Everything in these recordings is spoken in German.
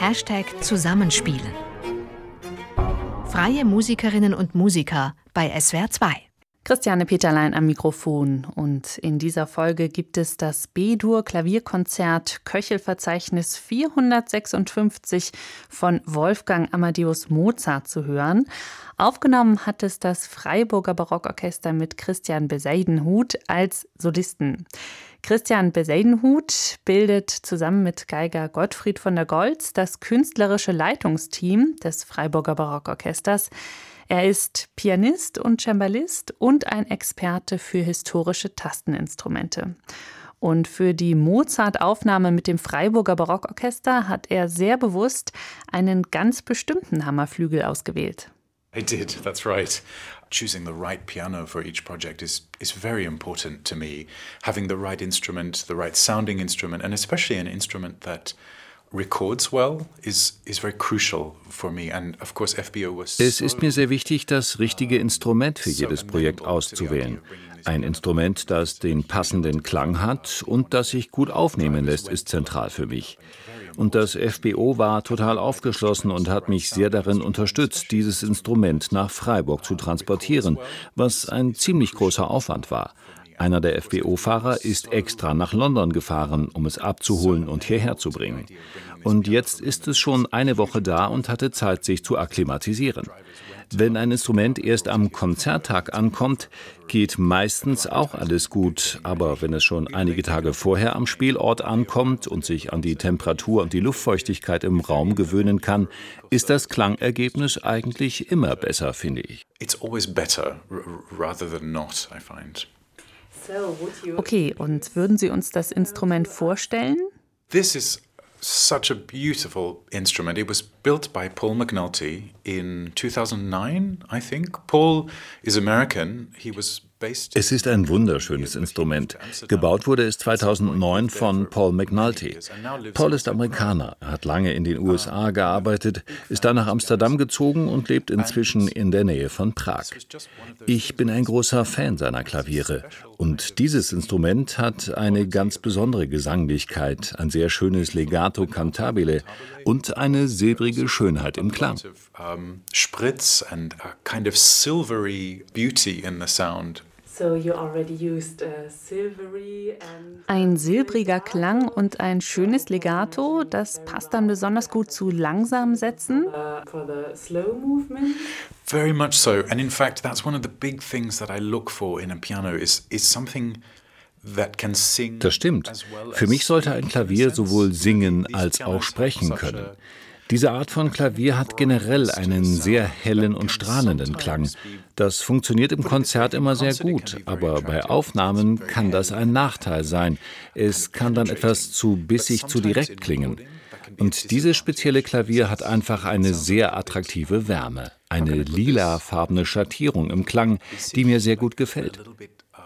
Hashtag Zusammenspielen. Freie Musikerinnen und Musiker bei SWR 2. Christiane Peterlein am Mikrofon und in dieser Folge gibt es das B-Dur Klavierkonzert Köchelverzeichnis 456 von Wolfgang Amadeus Mozart zu hören. Aufgenommen hat es das Freiburger Barockorchester mit Christian Beseidenhut als Solisten. Christian Beseidenhut bildet zusammen mit Geiger Gottfried von der Goltz das künstlerische Leitungsteam des Freiburger Barockorchesters. Er ist Pianist und Cembalist und ein Experte für historische Tasteninstrumente. Und für die Mozart-Aufnahme mit dem Freiburger Barockorchester hat er sehr bewusst einen ganz bestimmten Hammerflügel ausgewählt. I did, that's right. Choosing the right piano for each project is, is very important to me. Having the right instrument, the right sounding instrument, and especially an instrument that es ist mir sehr wichtig, das richtige Instrument für jedes Projekt auszuwählen. Ein Instrument, das den passenden Klang hat und das sich gut aufnehmen lässt, ist zentral für mich. Und das FBO war total aufgeschlossen und hat mich sehr darin unterstützt, dieses Instrument nach Freiburg zu transportieren, was ein ziemlich großer Aufwand war. Einer der FBO-Fahrer ist extra nach London gefahren, um es abzuholen und hierher zu bringen. Und jetzt ist es schon eine Woche da und hatte Zeit, sich zu akklimatisieren. Wenn ein Instrument erst am Konzerttag ankommt, geht meistens auch alles gut. Aber wenn es schon einige Tage vorher am Spielort ankommt und sich an die Temperatur und die Luftfeuchtigkeit im Raum gewöhnen kann, ist das Klangergebnis eigentlich immer besser, finde ich. It's always better rather than not, I find. Okay, und würden Sie uns das Instrument vorstellen? This is such a beautiful instrument. It was built by Paul McNulty in 2009, I think. Paul is American. He was es ist ein wunderschönes Instrument. Gebaut wurde es 2009 von Paul McNulty. Paul ist Amerikaner, er hat lange in den USA gearbeitet, ist dann nach Amsterdam gezogen und lebt inzwischen in der Nähe von Prag. Ich bin ein großer Fan seiner Klaviere und dieses Instrument hat eine ganz besondere Gesanglichkeit, ein sehr schönes Legato cantabile und eine silbrige Schönheit im Klang. Spritz and a kind of silvery beauty in the sound. Ein silbriger Klang und ein schönes Legato, das passt dann besonders gut zu langsamen Sätzen. Very much so. And in fact, that's one of the big things that I look for in a piano is, is something das stimmt. Für mich sollte ein Klavier sowohl singen als auch sprechen können. Diese Art von Klavier hat generell einen sehr hellen und strahlenden Klang. Das funktioniert im Konzert immer sehr gut, aber bei Aufnahmen kann das ein Nachteil sein. Es kann dann etwas zu bissig, zu direkt klingen. Und dieses spezielle Klavier hat einfach eine sehr attraktive Wärme, eine lilafarbene Schattierung im Klang, die mir sehr gut gefällt.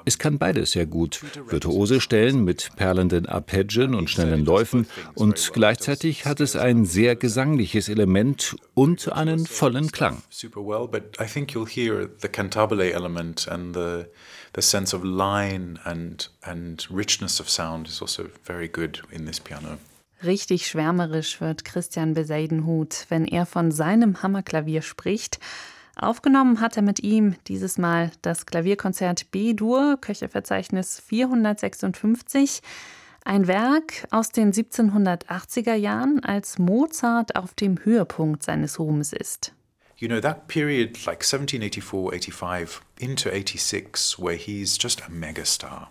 Es kann beides sehr gut. Virtuose Stellen mit perlenden Arpeggien und schnellen Läufen und gleichzeitig hat es ein sehr gesangliches Element und einen vollen Klang. The sense of line and, and richness of sound is also very good in this piano. Richtig schwärmerisch wird Christian Beseidenhut, wenn er von seinem Hammerklavier spricht. Aufgenommen hat er mit ihm dieses Mal das Klavierkonzert B-Dur, Köchelverzeichnis 456. Ein Werk aus den 1780er Jahren, als Mozart auf dem Höhepunkt seines Ruhmes ist. You know, that period, like 1784, 85, into 86, where he's just a megastar.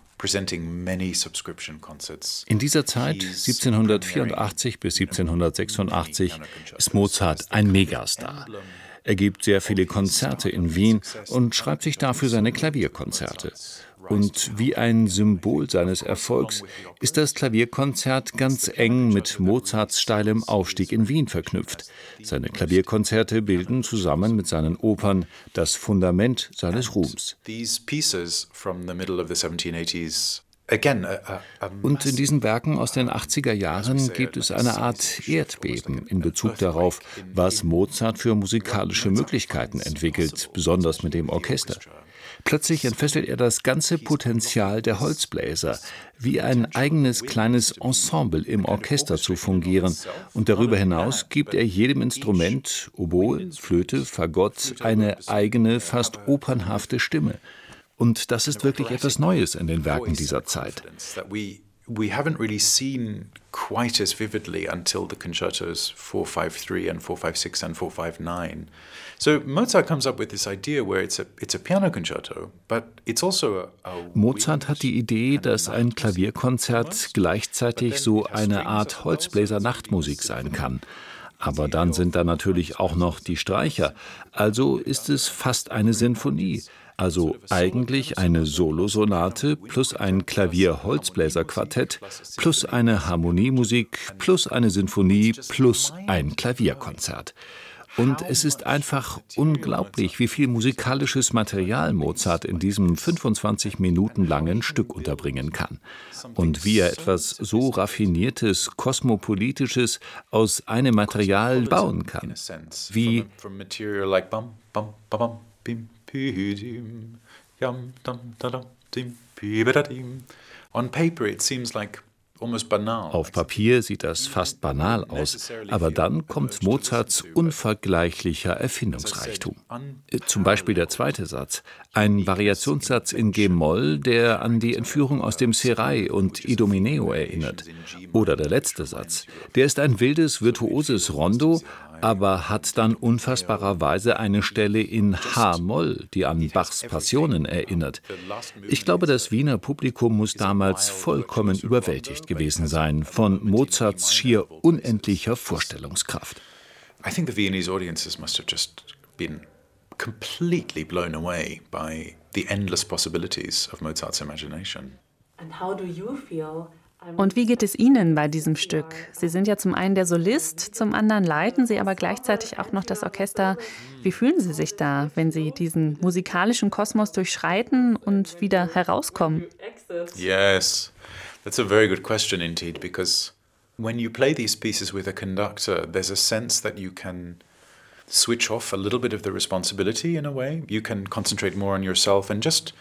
In dieser Zeit, 1784 bis 1786, ist Mozart ein Megastar. Er gibt sehr viele Konzerte in Wien und schreibt sich dafür seine Klavierkonzerte. Und wie ein Symbol seines Erfolgs ist das Klavierkonzert ganz eng mit Mozarts steilem Aufstieg in Wien verknüpft. Seine Klavierkonzerte bilden zusammen mit seinen Opern das Fundament seines Ruhms. Und in diesen Werken aus den 80er Jahren gibt es eine Art Erdbeben in Bezug darauf, was Mozart für musikalische Möglichkeiten entwickelt, besonders mit dem Orchester. Plötzlich entfesselt er das ganze Potenzial der Holzbläser, wie ein eigenes kleines Ensemble im Orchester zu fungieren. Und darüber hinaus gibt er jedem Instrument, Oboe, Flöte, Fagott, eine eigene, fast opernhafte Stimme. Und das ist wirklich etwas Neues in den Werken dieser Zeit. we haven't really seen quite as vividly until the concertos 453 and 456 and 459. So Mozart comes up with this idea where it's a it's a piano concerto, but it's also a, a Mozart hat die Idee, dass ein Klavierkonzert gleichzeitig so eine Art Holzbläser-Nachtmusik sein kann. Aber dann sind da natürlich auch noch die Streicher. Also ist es fast eine Sinfonie. Also eigentlich eine Solosonate plus ein Klavier-Holzbläser-Quartett plus eine Harmoniemusik plus eine Sinfonie plus ein Klavierkonzert. Und es ist einfach unglaublich, wie viel musikalisches Material Mozart in diesem 25 Minuten langen Stück unterbringen kann. Und wie er etwas so raffiniertes, kosmopolitisches aus einem Material bauen kann. Wie On paper it seems like auf Papier sieht das fast banal aus, aber dann kommt Mozarts unvergleichlicher Erfindungsreichtum. Zum Beispiel der zweite Satz, ein Variationssatz in G-Moll, der an die Entführung aus dem Serai und Idomeneo erinnert. Oder der letzte Satz, der ist ein wildes, virtuoses Rondo, aber hat dann unfassbarerweise eine Stelle in H-Moll, die an Bachs Passionen erinnert. Ich glaube, das Wiener Publikum muss damals vollkommen überwältigt gewesen sein von Mozarts schier unendlicher Vorstellungskraft. I think the Viennese audiences must have just been completely blown away by the endless possibilities of Mozart's imagination. And how do you feel und wie geht es Ihnen bei diesem Stück? Sie sind ja zum einen der Solist, zum anderen leiten Sie aber gleichzeitig auch noch das Orchester. Wie fühlen Sie sich da, wenn Sie diesen musikalischen Kosmos durchschreiten und wieder herauskommen? Yes, that's a very good question indeed, because when you play these pieces with a conductor, there's a sense that you can switch off a little bit of the responsibility in a way. You can concentrate more on yourself and just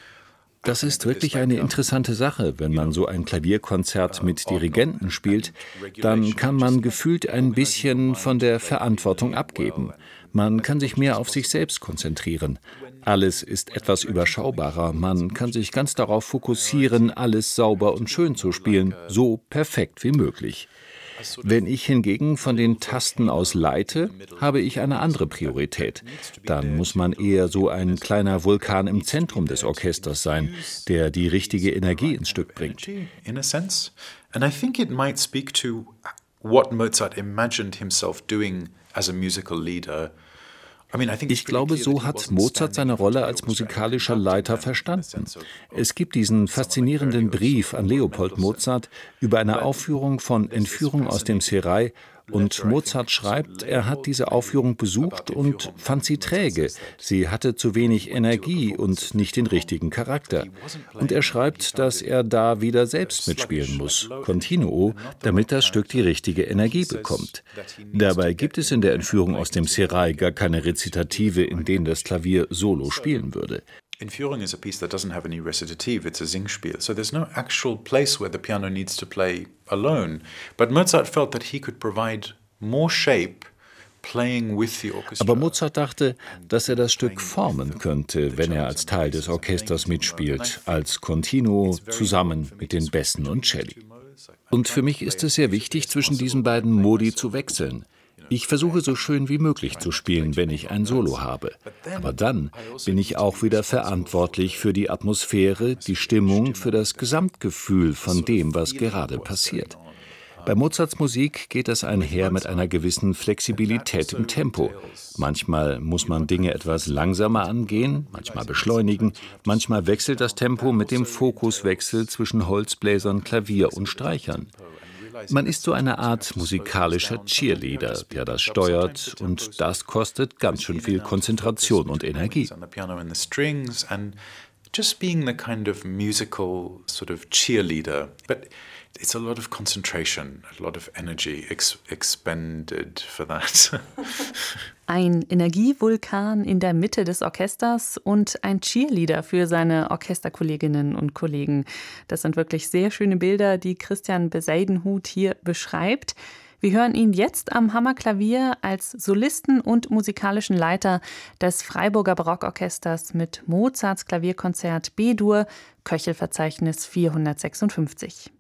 das ist wirklich eine interessante Sache. Wenn man so ein Klavierkonzert mit Dirigenten spielt, dann kann man gefühlt ein bisschen von der Verantwortung abgeben. Man kann sich mehr auf sich selbst konzentrieren. Alles ist etwas überschaubarer. Man kann sich ganz darauf fokussieren, alles sauber und schön zu spielen, so perfekt wie möglich. Wenn ich hingegen von den Tasten aus leite, habe ich eine andere Priorität. Dann muss man eher so ein kleiner Vulkan im Zentrum des Orchesters sein, der die richtige Energie ins Stück bringt. And I think it might speak to what Mozart imagined himself doing as a musical leader. Ich glaube, so hat Mozart seine Rolle als musikalischer Leiter verstanden. Es gibt diesen faszinierenden Brief an Leopold Mozart über eine Aufführung von Entführung aus dem Serai und Mozart schreibt, er hat diese Aufführung besucht und fand sie träge. Sie hatte zu wenig Energie und nicht den richtigen Charakter. Und er schreibt, dass er da wieder selbst mitspielen muss, continuo, damit das Stück die richtige Energie bekommt. Dabei gibt es in der Entführung aus dem Serai gar keine Rezitative, in denen das Klavier solo spielen würde. Entführung is a piece that doesn't have any recitative, it's a Singspiel. So there's no actual place where the piano needs to play alone. But Mozart felt that he could provide more shape aber Mozart dachte, dass er das Stück formen könnte, wenn er als Teil des Orchesters mitspielt, als Continuo zusammen mit den Bässen und Celli. Und für mich ist es sehr wichtig, zwischen diesen beiden Modi zu wechseln. Ich versuche so schön wie möglich zu spielen, wenn ich ein Solo habe. Aber dann bin ich auch wieder verantwortlich für die Atmosphäre, die Stimmung, für das Gesamtgefühl von dem, was gerade passiert. Bei Mozarts Musik geht das einher mit einer gewissen Flexibilität im Tempo. Manchmal muss man Dinge etwas langsamer angehen, manchmal beschleunigen, manchmal wechselt das Tempo mit dem Fokuswechsel zwischen Holzbläsern, Klavier und Streichern. Man ist so eine Art musikalischer Cheerleader, der das steuert und das kostet ganz schön viel Konzentration und Energie. Just being the kind of musical sort of cheerleader. But it's a lot of concentration, a lot of energy ex expended for that. Ein Energievulkan in der Mitte des Orchesters und ein Cheerleader für seine Orchesterkolleginnen und Kollegen. Das sind wirklich sehr schöne Bilder, die Christian Beseidenhut hier beschreibt. Wir hören ihn jetzt am Hammerklavier als Solisten und musikalischen Leiter des Freiburger Barockorchesters mit Mozarts Klavierkonzert B-Dur, Köchelverzeichnis 456.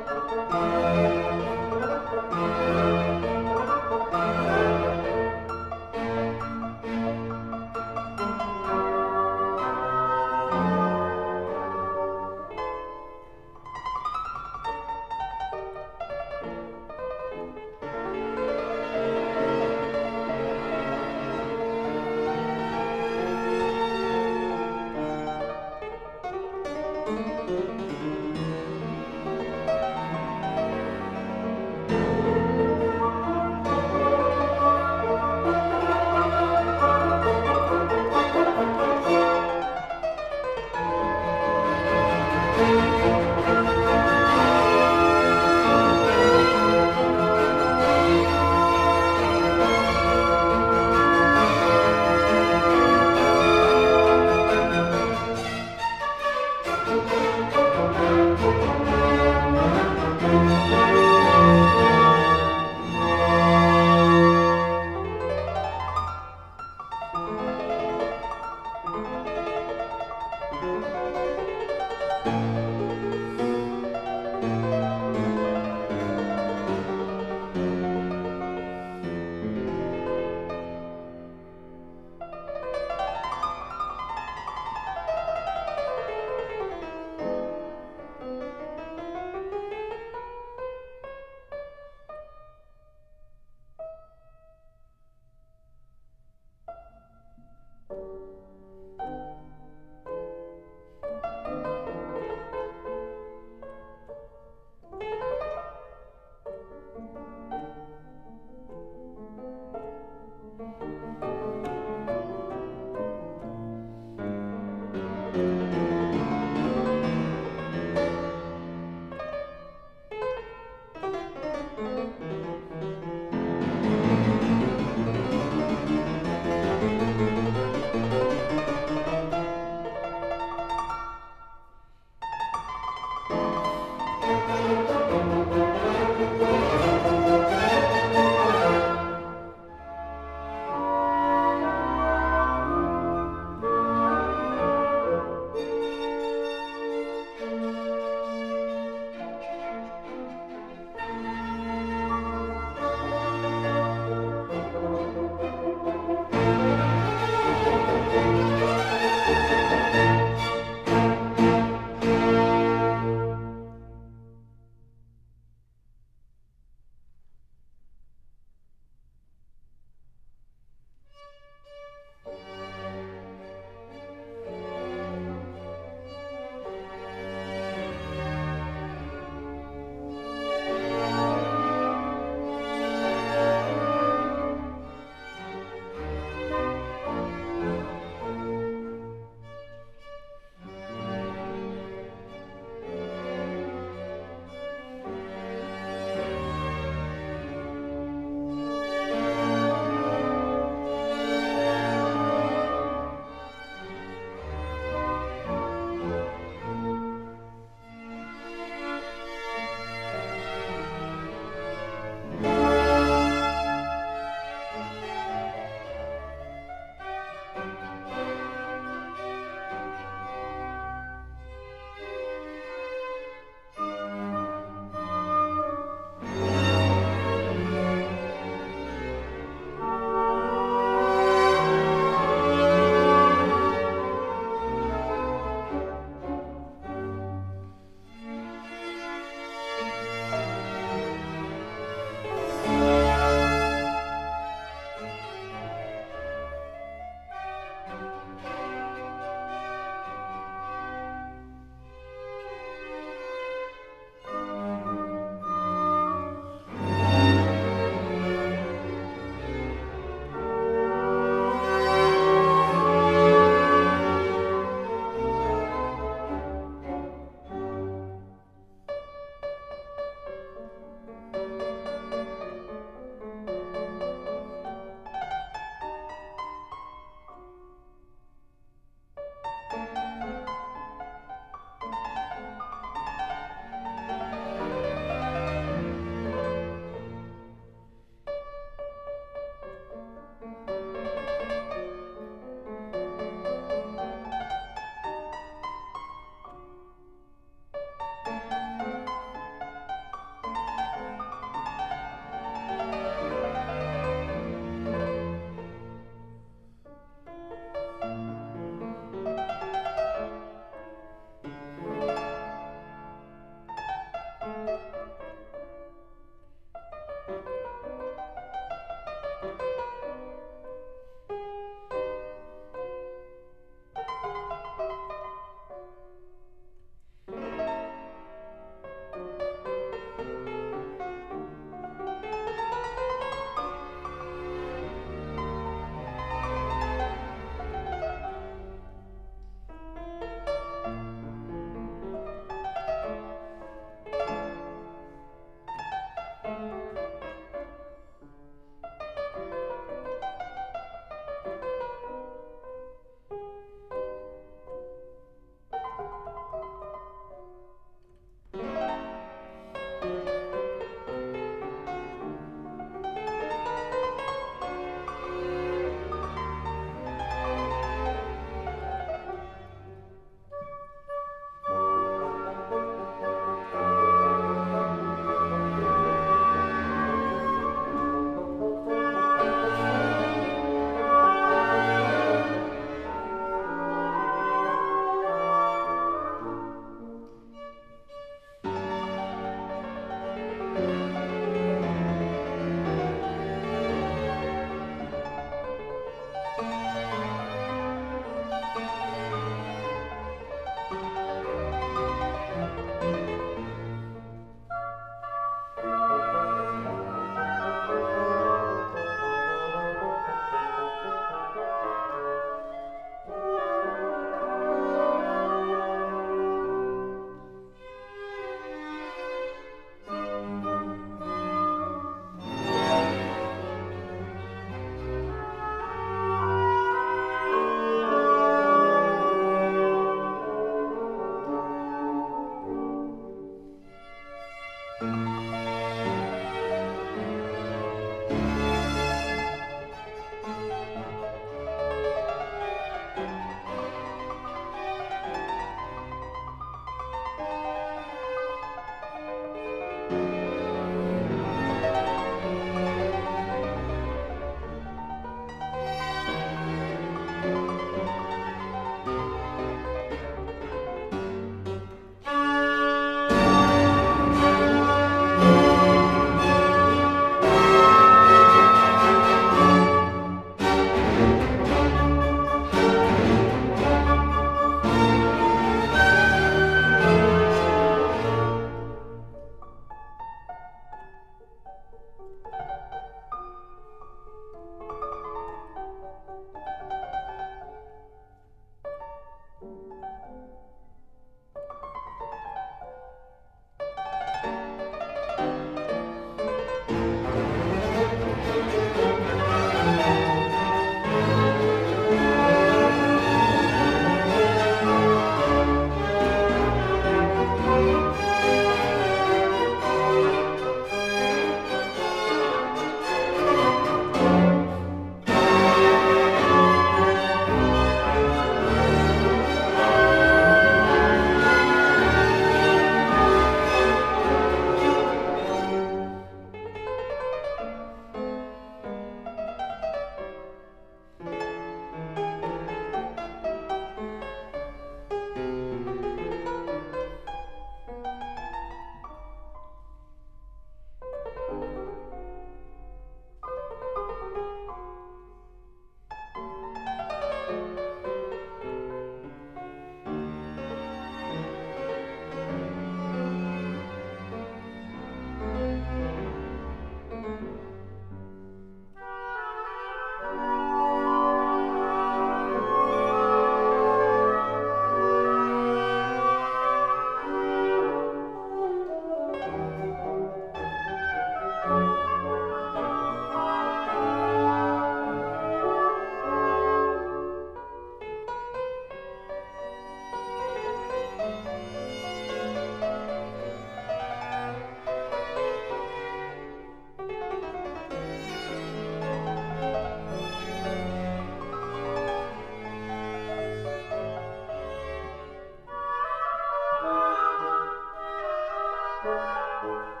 Música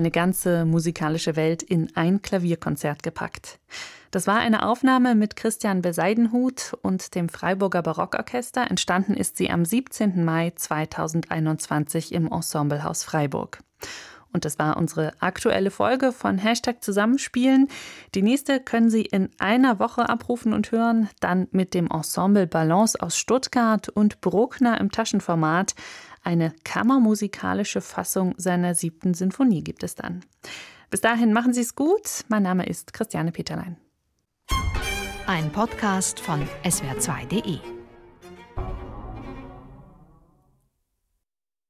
eine ganze musikalische Welt in ein Klavierkonzert gepackt. Das war eine Aufnahme mit Christian Beseidenhut und dem Freiburger Barockorchester. Entstanden ist sie am 17. Mai 2021 im Ensemblehaus Freiburg. Und das war unsere aktuelle Folge von Hashtag Zusammenspielen. Die nächste können Sie in einer Woche abrufen und hören, dann mit dem Ensemble Balance aus Stuttgart und Bruckner im Taschenformat. Eine kammermusikalische Fassung seiner siebten Sinfonie gibt es dann. Bis dahin machen Sie es gut. Mein Name ist Christiane Peterlein. Ein Podcast von swr2.de